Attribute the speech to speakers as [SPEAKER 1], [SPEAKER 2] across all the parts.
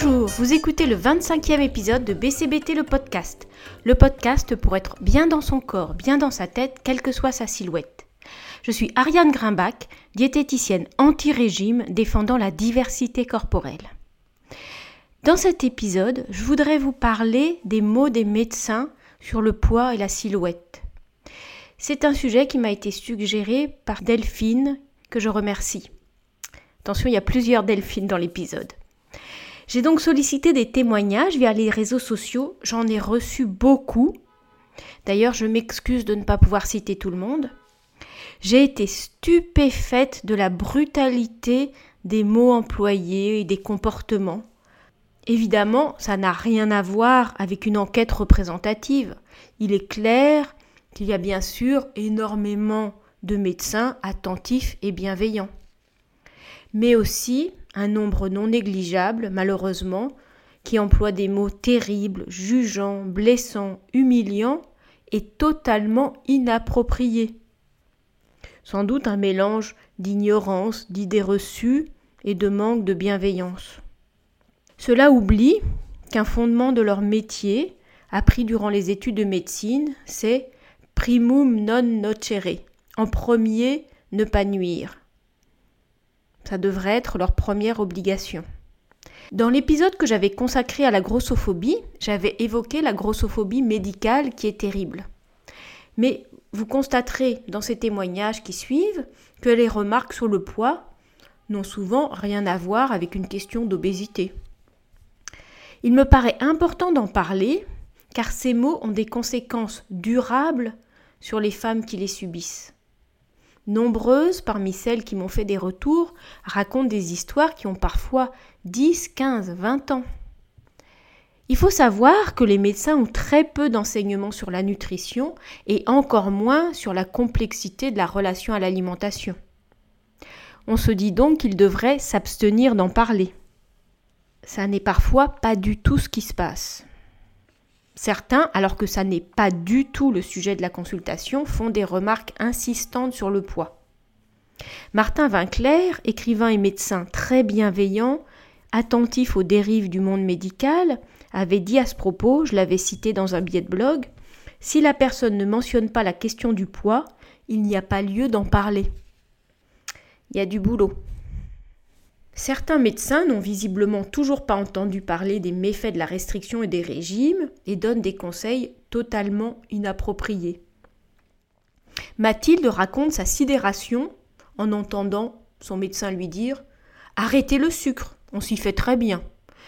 [SPEAKER 1] Bonjour, vous écoutez le 25e épisode de BCBT le podcast. Le podcast pour être bien dans son corps, bien dans sa tête, quelle que soit sa silhouette. Je suis Ariane Grimbach, diététicienne anti-régime défendant la diversité corporelle. Dans cet épisode, je voudrais vous parler des mots des médecins sur le poids et la silhouette. C'est un sujet qui m'a été suggéré par Delphine, que je remercie. Attention, il y a plusieurs Delphines dans l'épisode. J'ai donc sollicité des témoignages via les réseaux sociaux, j'en ai reçu beaucoup. D'ailleurs, je m'excuse de ne pas pouvoir citer tout le monde. J'ai été stupéfaite de la brutalité des mots employés et des comportements. Évidemment, ça n'a rien à voir avec une enquête représentative. Il est clair qu'il y a bien sûr énormément de médecins attentifs et bienveillants. Mais aussi un nombre non négligeable, malheureusement, qui emploie des mots terribles, jugeants, blessants, humiliants et totalement inappropriés. Sans doute un mélange d'ignorance, d'idées reçues et de manque de bienveillance. Cela oublie qu'un fondement de leur métier, appris durant les études de médecine, c'est primum non nocere. En premier, ne pas nuire. Ça devrait être leur première obligation. Dans l'épisode que j'avais consacré à la grossophobie, j'avais évoqué la grossophobie médicale qui est terrible. Mais vous constaterez dans ces témoignages qui suivent que les remarques sur le poids n'ont souvent rien à voir avec une question d'obésité. Il me paraît important d'en parler car ces mots ont des conséquences durables sur les femmes qui les subissent. Nombreuses parmi celles qui m'ont fait des retours racontent des histoires qui ont parfois 10, 15, 20 ans. Il faut savoir que les médecins ont très peu d'enseignements sur la nutrition et encore moins sur la complexité de la relation à l'alimentation. On se dit donc qu'ils devraient s'abstenir d'en parler. Ça n'est parfois pas du tout ce qui se passe. Certains, alors que ça n'est pas du tout le sujet de la consultation, font des remarques insistantes sur le poids. Martin Vinclair, écrivain et médecin très bienveillant, attentif aux dérives du monde médical, avait dit à ce propos, je l'avais cité dans un billet de blog, si la personne ne mentionne pas la question du poids, il n'y a pas lieu d'en parler. Il y a du boulot. Certains médecins n'ont visiblement toujours pas entendu parler des méfaits de la restriction et des régimes et donnent des conseils totalement inappropriés. Mathilde raconte sa sidération en entendant son médecin lui dire Arrêtez le sucre, on s'y fait très bien.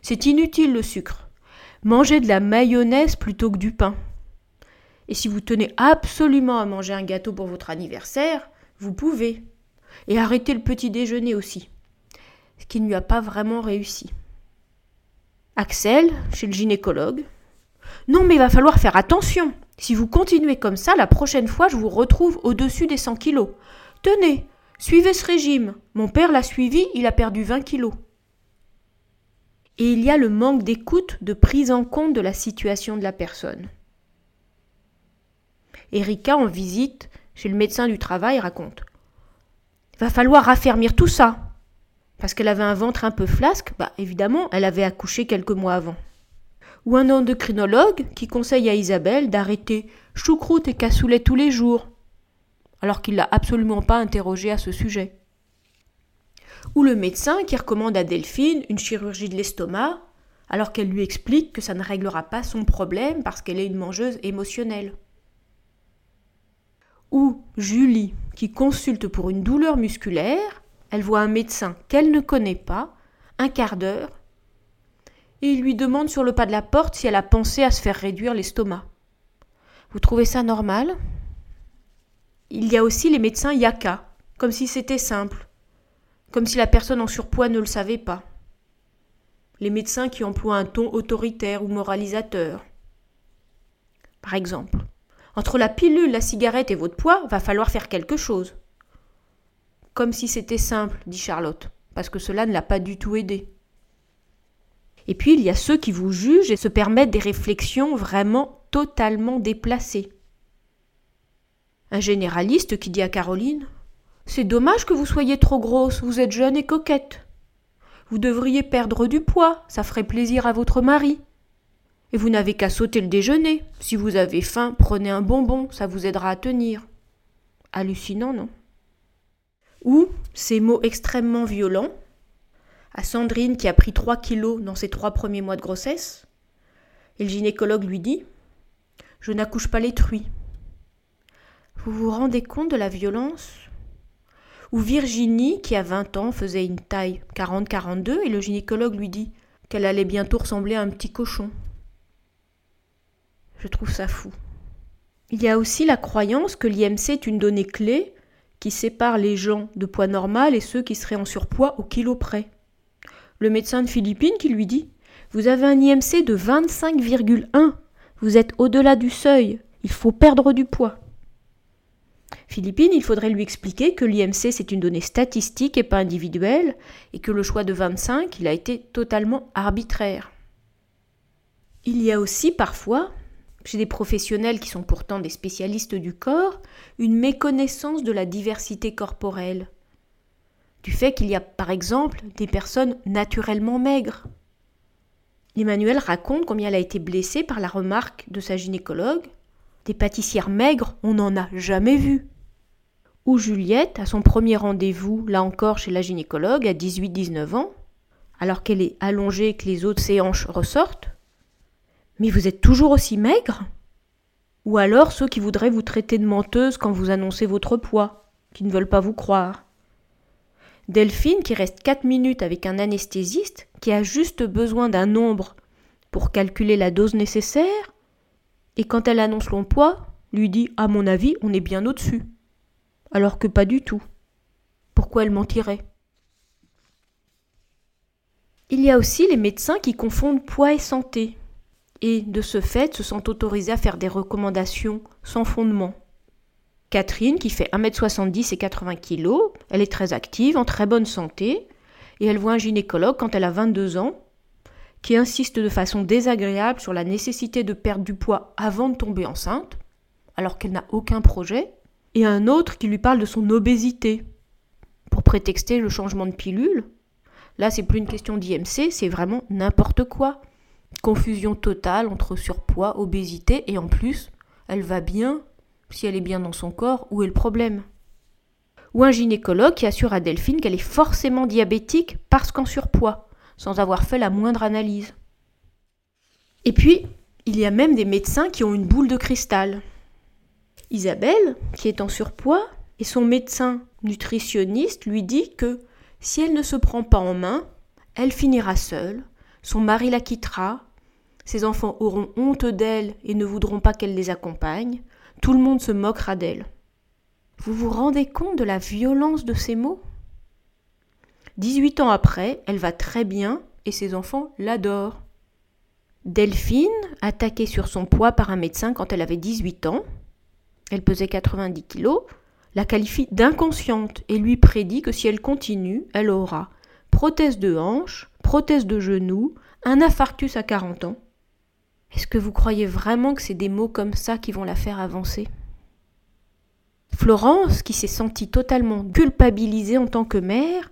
[SPEAKER 1] C'est inutile le sucre. Mangez de la mayonnaise plutôt que du pain. Et si vous tenez absolument à manger un gâteau pour votre anniversaire, vous pouvez. Et arrêtez le petit déjeuner aussi ce qui ne lui a pas vraiment réussi. Axel, chez le gynécologue. Non, mais il va falloir faire attention. Si vous continuez comme ça, la prochaine fois, je vous retrouve au-dessus des 100 kilos. Tenez, suivez ce régime. Mon père l'a suivi, il a perdu 20 kilos. Et il y a le manque d'écoute, de prise en compte de la situation de la personne. Erika, en visite chez le médecin du travail, raconte Va falloir raffermir tout ça parce qu'elle avait un ventre un peu flasque, bah évidemment, elle avait accouché quelques mois avant. Ou un endocrinologue qui conseille à Isabelle d'arrêter choucroute et cassoulet tous les jours, alors qu'il l'a absolument pas interrogée à ce sujet. Ou le médecin qui recommande à Delphine une chirurgie de l'estomac, alors qu'elle lui explique que ça ne réglera pas son problème parce qu'elle est une mangeuse émotionnelle. Ou Julie qui consulte pour une douleur musculaire, elle voit un médecin qu'elle ne connaît pas, un quart d'heure, et il lui demande sur le pas de la porte si elle a pensé à se faire réduire l'estomac. Vous trouvez ça normal? Il y a aussi les médecins yaka, comme si c'était simple, comme si la personne en surpoids ne le savait pas. Les médecins qui emploient un ton autoritaire ou moralisateur. Par exemple, entre la pilule, la cigarette et votre poids, va falloir faire quelque chose. Comme si c'était simple, dit Charlotte, parce que cela ne l'a pas du tout aidé. Et puis il y a ceux qui vous jugent et se permettent des réflexions vraiment totalement déplacées. Un généraliste qui dit à Caroline C'est dommage que vous soyez trop grosse, vous êtes jeune et coquette. Vous devriez perdre du poids, ça ferait plaisir à votre mari. Et vous n'avez qu'à sauter le déjeuner. Si vous avez faim, prenez un bonbon, ça vous aidera à tenir. Hallucinant, non? Ou ces mots extrêmement violents à Sandrine qui a pris 3 kilos dans ses trois premiers mois de grossesse. Et le gynécologue lui dit Je n'accouche pas les truies. Vous vous rendez compte de la violence? Ou Virginie, qui a 20 ans, faisait une taille 40-42 et le gynécologue lui dit qu'elle allait bientôt ressembler à un petit cochon. Je trouve ça fou. Il y a aussi la croyance que l'IMC est une donnée clé qui sépare les gens de poids normal et ceux qui seraient en surpoids au kilo près. Le médecin de Philippines qui lui dit Vous avez un IMC de 25,1. Vous êtes au-delà du seuil. Il faut perdre du poids. Philippines, il faudrait lui expliquer que l'IMC c'est une donnée statistique et pas individuelle, et que le choix de 25, il a été totalement arbitraire. Il y a aussi parfois chez des professionnels qui sont pourtant des spécialistes du corps, une méconnaissance de la diversité corporelle. Du fait qu'il y a par exemple des personnes naturellement maigres. Emmanuel raconte combien elle a été blessée par la remarque de sa gynécologue. Des pâtissières maigres, on n'en a jamais vu. Ou Juliette, à son premier rendez-vous, là encore chez la gynécologue, à 18-19 ans, alors qu'elle est allongée et que les autres séances ressortent, mais vous êtes toujours aussi maigre? Ou alors ceux qui voudraient vous traiter de menteuse quand vous annoncez votre poids, qui ne veulent pas vous croire. Delphine, qui reste 4 minutes avec un anesthésiste, qui a juste besoin d'un nombre pour calculer la dose nécessaire, et quand elle annonce son poids, lui dit À mon avis, on est bien au-dessus. Alors que pas du tout. Pourquoi elle mentirait? Il y a aussi les médecins qui confondent poids et santé et de ce fait se sentent autorisés à faire des recommandations sans fondement. Catherine, qui fait 1m70 et 80 kg, elle est très active, en très bonne santé, et elle voit un gynécologue quand elle a 22 ans, qui insiste de façon désagréable sur la nécessité de perdre du poids avant de tomber enceinte, alors qu'elle n'a aucun projet, et un autre qui lui parle de son obésité, pour prétexter le changement de pilule. Là, c'est plus une question d'IMC, c'est vraiment n'importe quoi. Confusion totale entre surpoids, obésité et en plus, elle va bien. Si elle est bien dans son corps, où est le problème? Ou un gynécologue qui assure à Delphine qu'elle est forcément diabétique parce qu'en surpoids, sans avoir fait la moindre analyse. Et puis, il y a même des médecins qui ont une boule de cristal. Isabelle, qui est en surpoids, et son médecin nutritionniste lui dit que si elle ne se prend pas en main, elle finira seule, son mari la quittera, ses enfants auront honte d'elle et ne voudront pas qu'elle les accompagne, tout le monde se moquera d'elle. Vous vous rendez compte de la violence de ces mots? 18 ans après, elle va très bien et ses enfants l'adorent. Delphine, attaquée sur son poids par un médecin quand elle avait 18 ans, elle pesait 90 kilos, la qualifie d'inconsciente et lui prédit que si elle continue, elle aura prothèse de hanche, prothèse de genou, un infarctus à 40 ans. Est-ce que vous croyez vraiment que c'est des mots comme ça qui vont la faire avancer? Florence, qui s'est sentie totalement culpabilisée en tant que mère,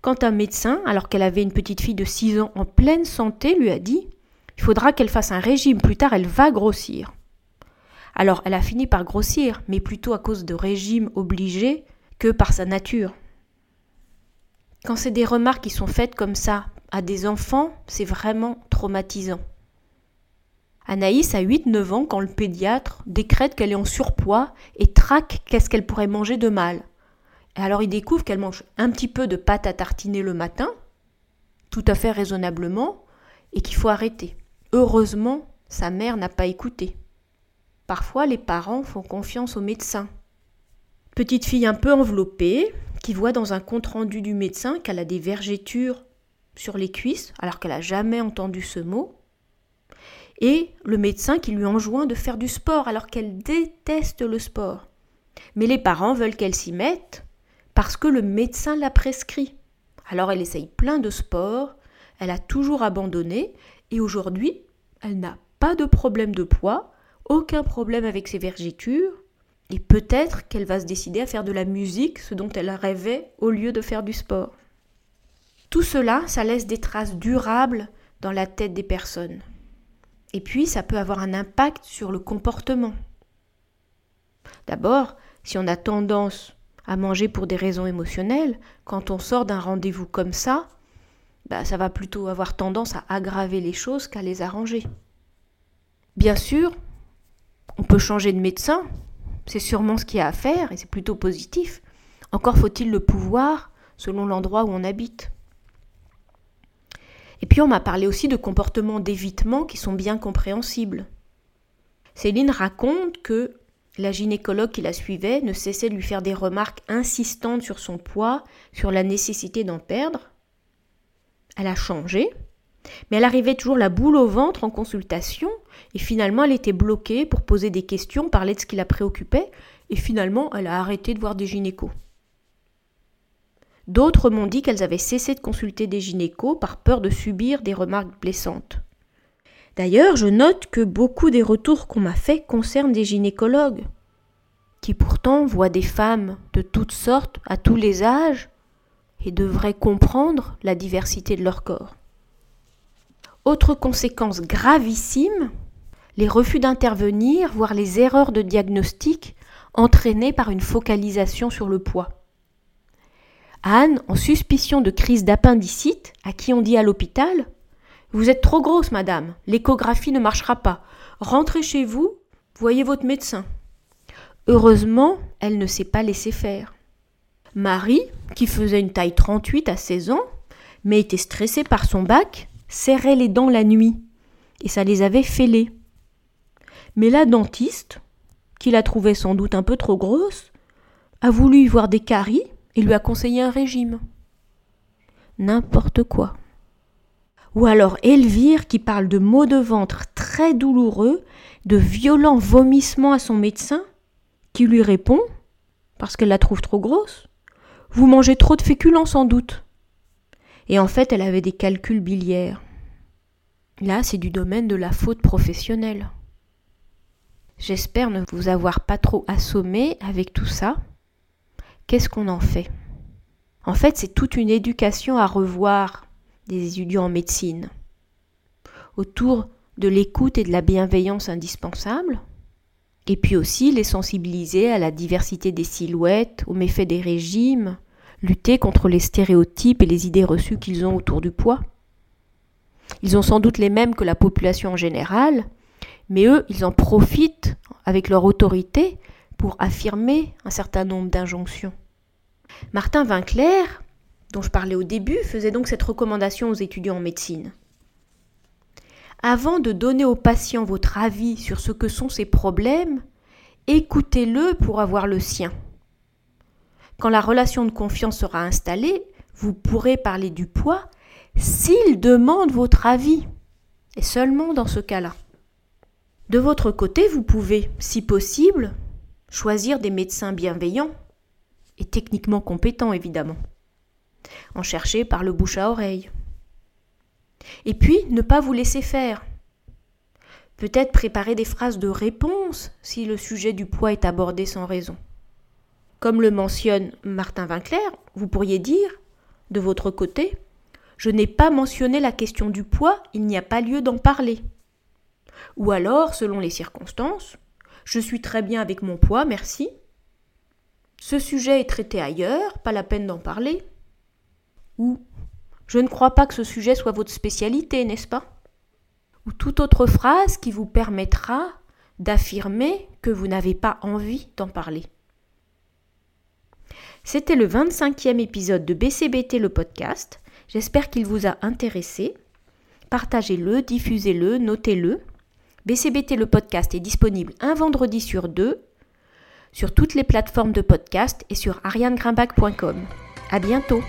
[SPEAKER 1] quand un médecin, alors qu'elle avait une petite fille de 6 ans en pleine santé, lui a dit Il faudra qu'elle fasse un régime, plus tard elle va grossir. Alors elle a fini par grossir, mais plutôt à cause de régimes obligés que par sa nature. Quand c'est des remarques qui sont faites comme ça à des enfants, c'est vraiment traumatisant. Anaïs a 8-9 ans quand le pédiatre décrète qu'elle est en surpoids et traque qu'est-ce qu'elle pourrait manger de mal. Alors il découvre qu'elle mange un petit peu de pâte à tartiner le matin, tout à fait raisonnablement, et qu'il faut arrêter. Heureusement, sa mère n'a pas écouté. Parfois, les parents font confiance au médecin. Petite fille un peu enveloppée, qui voit dans un compte-rendu du médecin qu'elle a des vergetures sur les cuisses, alors qu'elle n'a jamais entendu ce mot, et le médecin qui lui enjoint de faire du sport alors qu'elle déteste le sport. Mais les parents veulent qu'elle s'y mette parce que le médecin l'a prescrit. Alors elle essaye plein de sports, elle a toujours abandonné et aujourd'hui elle n'a pas de problème de poids, aucun problème avec ses vergetures et peut-être qu'elle va se décider à faire de la musique, ce dont elle rêvait, au lieu de faire du sport. Tout cela, ça laisse des traces durables dans la tête des personnes. Et puis, ça peut avoir un impact sur le comportement. D'abord, si on a tendance à manger pour des raisons émotionnelles, quand on sort d'un rendez-vous comme ça, bah, ça va plutôt avoir tendance à aggraver les choses qu'à les arranger. Bien sûr, on peut changer de médecin, c'est sûrement ce qu'il y a à faire et c'est plutôt positif. Encore faut-il le pouvoir selon l'endroit où on habite. Et puis on m'a parlé aussi de comportements d'évitement qui sont bien compréhensibles. Céline raconte que la gynécologue qui la suivait ne cessait de lui faire des remarques insistantes sur son poids, sur la nécessité d'en perdre. Elle a changé, mais elle arrivait toujours la boule au ventre en consultation, et finalement elle était bloquée pour poser des questions, parler de ce qui la préoccupait, et finalement elle a arrêté de voir des gynécos. D'autres m'ont dit qu'elles avaient cessé de consulter des gynécos par peur de subir des remarques blessantes. D'ailleurs, je note que beaucoup des retours qu'on m'a faits concernent des gynécologues, qui pourtant voient des femmes de toutes sortes, à tous les âges, et devraient comprendre la diversité de leur corps. Autre conséquence gravissime, les refus d'intervenir, voire les erreurs de diagnostic entraînées par une focalisation sur le poids. Anne, en suspicion de crise d'appendicite, à qui on dit à l'hôpital vous êtes trop grosse, madame. L'échographie ne marchera pas. Rentrez chez vous, voyez votre médecin. Heureusement, elle ne s'est pas laissée faire. Marie, qui faisait une taille 38 à 16 ans, mais était stressée par son bac, serrait les dents la nuit, et ça les avait fêlées. Mais la dentiste, qui la trouvait sans doute un peu trop grosse, a voulu y voir des caries et lui a conseillé un régime. N'importe quoi. Ou alors Elvire qui parle de maux de ventre très douloureux, de violents vomissements à son médecin, qui lui répond, parce qu'elle la trouve trop grosse, Vous mangez trop de féculents sans doute. Et en fait, elle avait des calculs biliaires. Là, c'est du domaine de la faute professionnelle. J'espère ne vous avoir pas trop assommé avec tout ça. Qu'est-ce qu'on en fait? En fait, c'est toute une éducation à revoir des étudiants en médecine, autour de l'écoute et de la bienveillance indispensable, et puis aussi les sensibiliser à la diversité des silhouettes, aux méfaits des régimes, lutter contre les stéréotypes et les idées reçues qu'ils ont autour du poids. Ils ont sans doute les mêmes que la population en général, mais eux, ils en profitent avec leur autorité pour affirmer un certain nombre d'injonctions. Martin Vinclair, dont je parlais au début, faisait donc cette recommandation aux étudiants en médecine. Avant de donner au patient votre avis sur ce que sont ses problèmes, écoutez-le pour avoir le sien. Quand la relation de confiance sera installée, vous pourrez parler du poids s'il demande votre avis, et seulement dans ce cas-là. De votre côté, vous pouvez, si possible, choisir des médecins bienveillants et techniquement compétents, évidemment en chercher par le bouche à oreille. Et puis, ne pas vous laisser faire. Peut-être préparer des phrases de réponse si le sujet du poids est abordé sans raison. Comme le mentionne Martin Vinclair, vous pourriez dire, de votre côté, je n'ai pas mentionné la question du poids, il n'y a pas lieu d'en parler. Ou alors, selon les circonstances, je suis très bien avec mon poids, merci. Ce sujet est traité ailleurs, pas la peine d'en parler. Ou Je ne crois pas que ce sujet soit votre spécialité, n'est-ce pas? Ou toute autre phrase qui vous permettra d'affirmer que vous n'avez pas envie d'en parler. C'était le 25e épisode de BCBT le podcast. J'espère qu'il vous a intéressé. Partagez-le, diffusez-le, notez-le. BCBT le podcast est disponible un vendredi sur deux sur toutes les plateformes de podcast et sur arianegrimbach.com. À bientôt!